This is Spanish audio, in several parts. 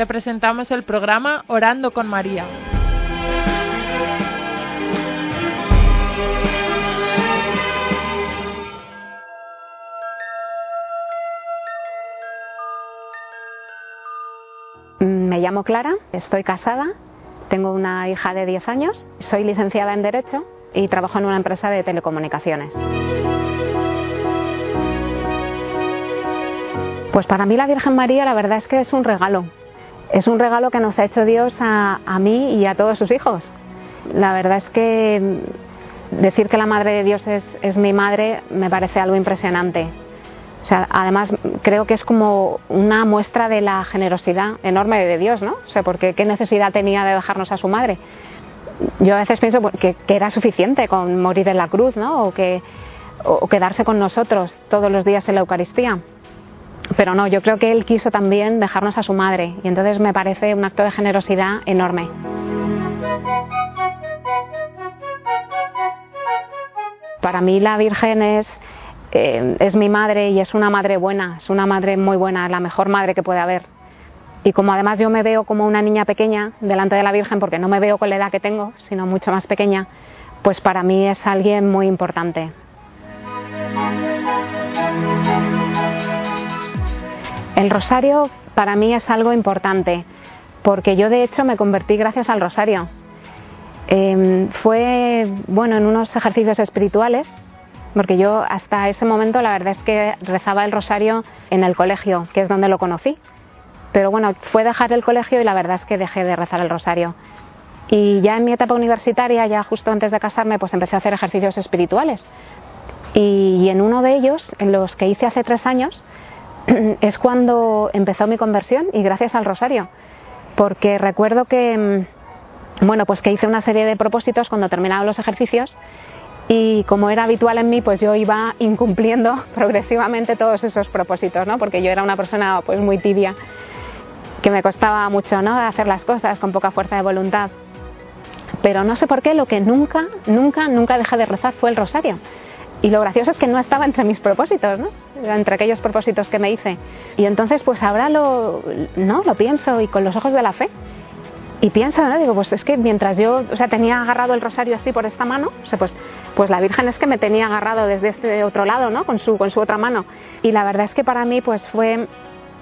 te presentamos el programa Orando con María. Me llamo Clara, estoy casada, tengo una hija de 10 años, soy licenciada en Derecho y trabajo en una empresa de telecomunicaciones. Pues para mí la Virgen María la verdad es que es un regalo. Es un regalo que nos ha hecho Dios a, mí y a todos sus hijos. La verdad es que decir que la Madre de Dios es, mi madre me parece algo impresionante. O sea, además creo que es como una muestra de la generosidad enorme de Dios, ¿no? O sea, porque qué necesidad tenía de dejarnos a su madre. Yo a veces pienso que, era suficiente con morir en la cruz, ¿no? O quedarse con nosotros todos los días en la Eucaristía. Pero no, yo creo que él quiso también dejarnos a su madre y entonces me parece un acto de generosidad enorme. Para mí la Virgen es, eh, es mi madre y es una madre buena, es una madre muy buena, la mejor madre que puede haber. Y como además yo me veo como una niña pequeña delante de la Virgen, porque no me veo con la edad que tengo, sino mucho más pequeña, pues para mí es alguien muy importante. El rosario para mí es algo importante, porque yo de hecho me convertí gracias al rosario. Em, fue bueno en unos ejercicios espirituales, porque yo hasta ese momento la verdad es que rezaba el rosario en el colegio, que es donde lo conocí. Pero bueno, fue dejar el colegio y la verdad es que dejé de rezar el rosario. Y ya en mi etapa universitaria, ya justo antes de casarme, pues empecé a hacer ejercicios espirituales. y en uno de ellos, en los que hice hace tres años, es cuando empezó mi conversión y gracias al rosario, porque recuerdo que, mm, bueno, pues que hice una serie de propósitos cuando terminaba los ejercicios y como era habitual en mí, pues yo iba incumpliendo progresivamente todos esos propósitos, ¿no? Porque yo era una persona pues muy tibia, que me costaba mucho, ¿no? Hacer las cosas con poca fuerza de voluntad. Pero no sé por qué, lo que nunca, nunca, nunca dejé de rezar fue el rosario. Y lo gracioso es que no estaba entre mis propósitos, ¿no? Entre aquellos propósitos que me hice. Y entonces, pues ahora lo, no, lo pienso y con los ojos de la fe. Y pienso, ¿no? Digo, pues es que mientras yo, o sea, tenía agarrado el rosario así por esta mano, o sea, pues, pues la Virgen es que me tenía agarrado desde este otro lado, ¿no? Con su, con su otra mano. Y la verdad es que para mí, pues fue,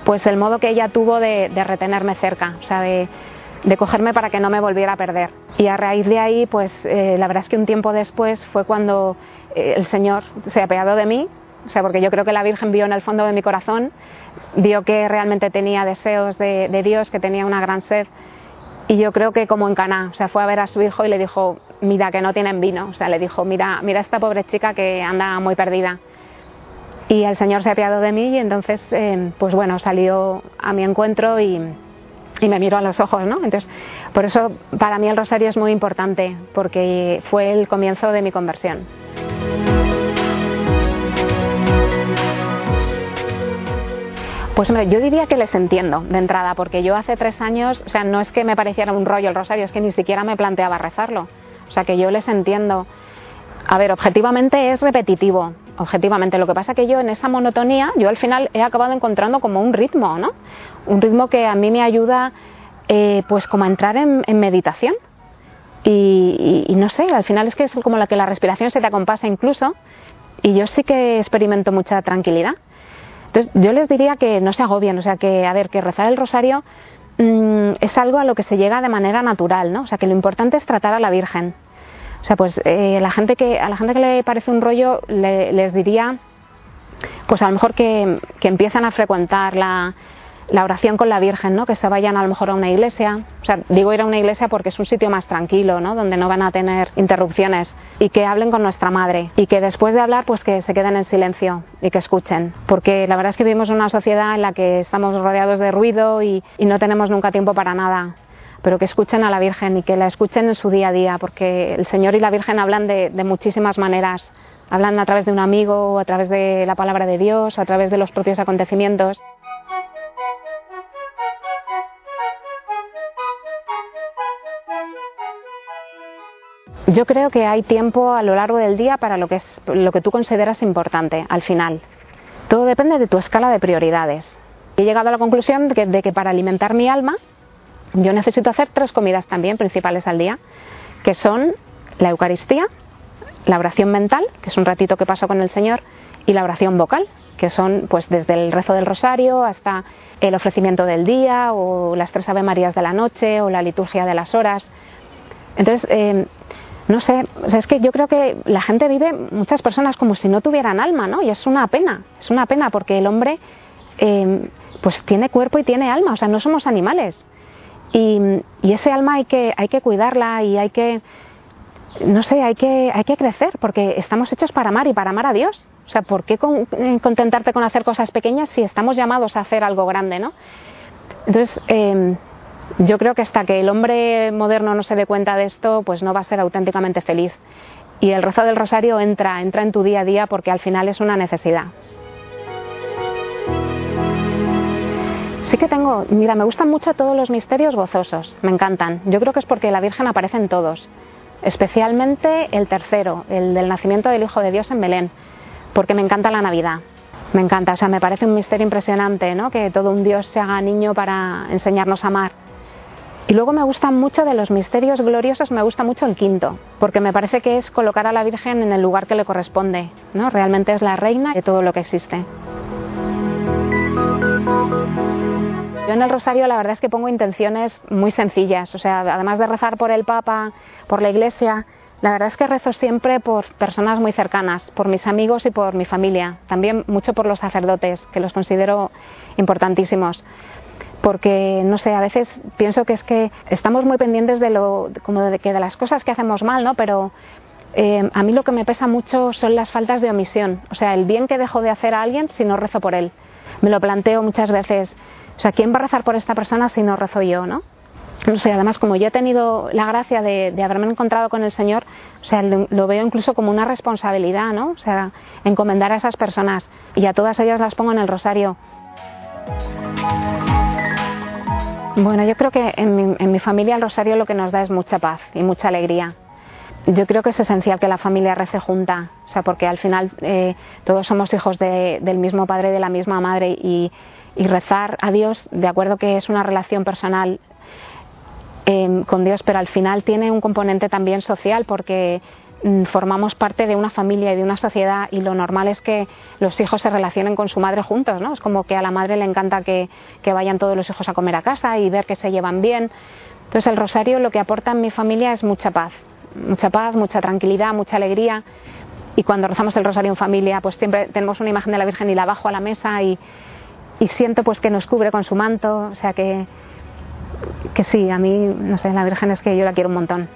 pues el modo que ella tuvo de, retenerme cerca, o sea, de, de cogerme para que no me volviera a perder. Y a raíz de ahí, pues eh, la verdad es que un tiempo después fue cuando eh, el Señor se ha apeado de mí, o sea, porque yo creo que la Virgen vio en el fondo de mi corazón, vio que realmente tenía deseos de, Dios, que tenía una gran sed. Y yo creo que como en Caná, o sea, fue a ver a su hijo y le dijo, mira que no tienen vino, o sea, le dijo, mira, mira esta pobre chica que anda muy perdida. Y el Señor se ha apiado de mí y entonces, eh, pues bueno, salió a mi encuentro y, y me miró a los ojos, ¿no? Entonces, por eso para mí el rosario es muy importante, porque fue el comienzo de mi conversión. Pues hombre, yo diría que les entiendo de entrada, porque yo hace tres años, o sea, no es que me pareciera un rollo el rosario, es que ni siquiera me planteaba rezarlo. O sea, que yo les entiendo. A ver, objetivamente es repetitivo, objetivamente. Lo que pasa que yo en esa monotonía, yo al final he acabado encontrando como un ritmo, ¿no? Un ritmo que a mí me ayuda, eh, pues como a entrar en, meditación. Y, y, no sé, al final es que es como la que la respiración se te acompasa incluso. Y yo sí que experimento mucha tranquilidad. Entonces, yo les diría que no se agobien, o sea, que, a ver, que rezar el rosario mm, es algo a lo que se llega de manera natural, ¿no? O sea, que lo importante es tratar a la Virgen. O sea, pues eh, la gente que, a la gente que le parece un rollo les diría, pues a lo mejor que, que empiezan a frecuentar la, la oración con la Virgen, ¿no? Que se vayan a lo mejor a una iglesia. O sea, digo ir a una iglesia porque es un sitio más tranquilo, ¿no? Donde no van a tener interrupciones y que hablen con nuestra madre y que después de hablar pues que se queden en silencio y que escuchen. Porque la verdad es que vivimos en una sociedad en la que estamos rodeados de ruido y, no tenemos nunca tiempo para nada pero que escuchen a la Virgen y que la escuchen en su día a día, porque el Señor y la Virgen hablan de, muchísimas maneras. Hablan a través de un amigo, a través de la palabra de Dios, a través de los propios acontecimientos. Yo creo que hay tiempo a lo largo del día para lo que, es, lo que tú consideras importante al final. Todo depende de tu escala de prioridades. He llegado a la conclusión de que, para alimentar mi alma, yo necesito hacer tres comidas también principales al día, que son la Eucaristía, la oración mental, que es un ratito que paso con el Señor, y la oración vocal, que son pues desde el rezo del rosario hasta el ofrecimiento del día o las tres Ave Marías de la noche o la liturgia de las horas. Entonces, eh, no sé, es que yo creo que la gente vive, muchas personas como si no tuvieran alma, ¿no? Y es una pena, es una pena porque el hombre eh, pues tiene cuerpo y tiene alma, o sea, no somos animales. Y, ese alma hay que, hay que cuidarla y hay que, no sé, hay que, hay que crecer porque estamos hechos para amar y para amar a Dios. O sea, ¿por qué eh, contentarte con hacer cosas pequeñas si estamos llamados a hacer algo grande, ¿no? Entonces, eh, yo creo que hasta que el hombre moderno no se dé cuenta de esto, pues no va a ser auténticamente feliz. Y el rezo del rosario entra, entra en tu día a día porque al final es una necesidad. Que tengo, mira, me gustan mucho todos los misterios gozosos, me encantan. Yo creo que es porque la Virgen aparece en todos, especialmente el tercero, el del nacimiento del Hijo de Dios en Belén porque me encanta la Navidad. Me encanta, o sea, me parece un misterio impresionante, ¿no? Que todo un Dios se haga niño para enseñarnos a amar. Y luego me gusta mucho de los misterios gloriosos, me gusta mucho el quinto, porque me parece que es colocar a la Virgen en el lugar que le corresponde, ¿no? Realmente es la reina de todo lo que existe. Yo en el rosario la verdad es que pongo intenciones muy sencillas, o sea, además de rezar por el Papa, por la Iglesia, la verdad es que rezo siempre por personas muy cercanas, por mis amigos y por mi familia, también mucho por los sacerdotes, que los considero importantísimos. Porque, no sé, a veces pienso que es que estamos muy pendientes de, lo, como de, que de las cosas que hacemos mal, ¿no? Pero eh, a mí lo que me pesa mucho son las faltas de omisión, o sea, el bien que dejo de hacer a alguien si no rezo por él. Me lo planteo muchas veces, o sea, ¿quién va a rezar por esta persona si no rezo yo, no? no sé, además como yo he tenido la gracia de, haberme encontrado con el Señor, o sea, lo, veo incluso como una responsabilidad, ¿no? O sea, encomendar a esas personas y a todas ellas las pongo en el rosario. Bueno, yo creo que en mi, familia el rosario lo que nos da es mucha paz y mucha alegría. Yo creo que es esencial que la familia rece junta, o sea, porque al final eh, todos somos hijos del mismo padre de la misma madre y, y rezar a Dios, de acuerdo que es una relación personal Em, con Dios, pero al final tiene un componente también social porque mm, formamos parte de una familia y de una sociedad y lo normal es que los hijos se relacionen con su madre juntos, ¿no? Es como que a la madre le encanta que, que vayan todos los hijos a comer a casa y ver que se llevan bien. Entonces el rosario lo que aporta en mi familia es mucha paz, mucha paz, mucha tranquilidad, mucha alegría. Y cuando rezamos el rosario en familia, pues siempre tenemos una imagen de la Virgen y la bajo a la mesa y, y siento pues que nos cubre con su manto, o sea que, que sí, a mí, no sé, la Virgen es que yo la quiero un montón.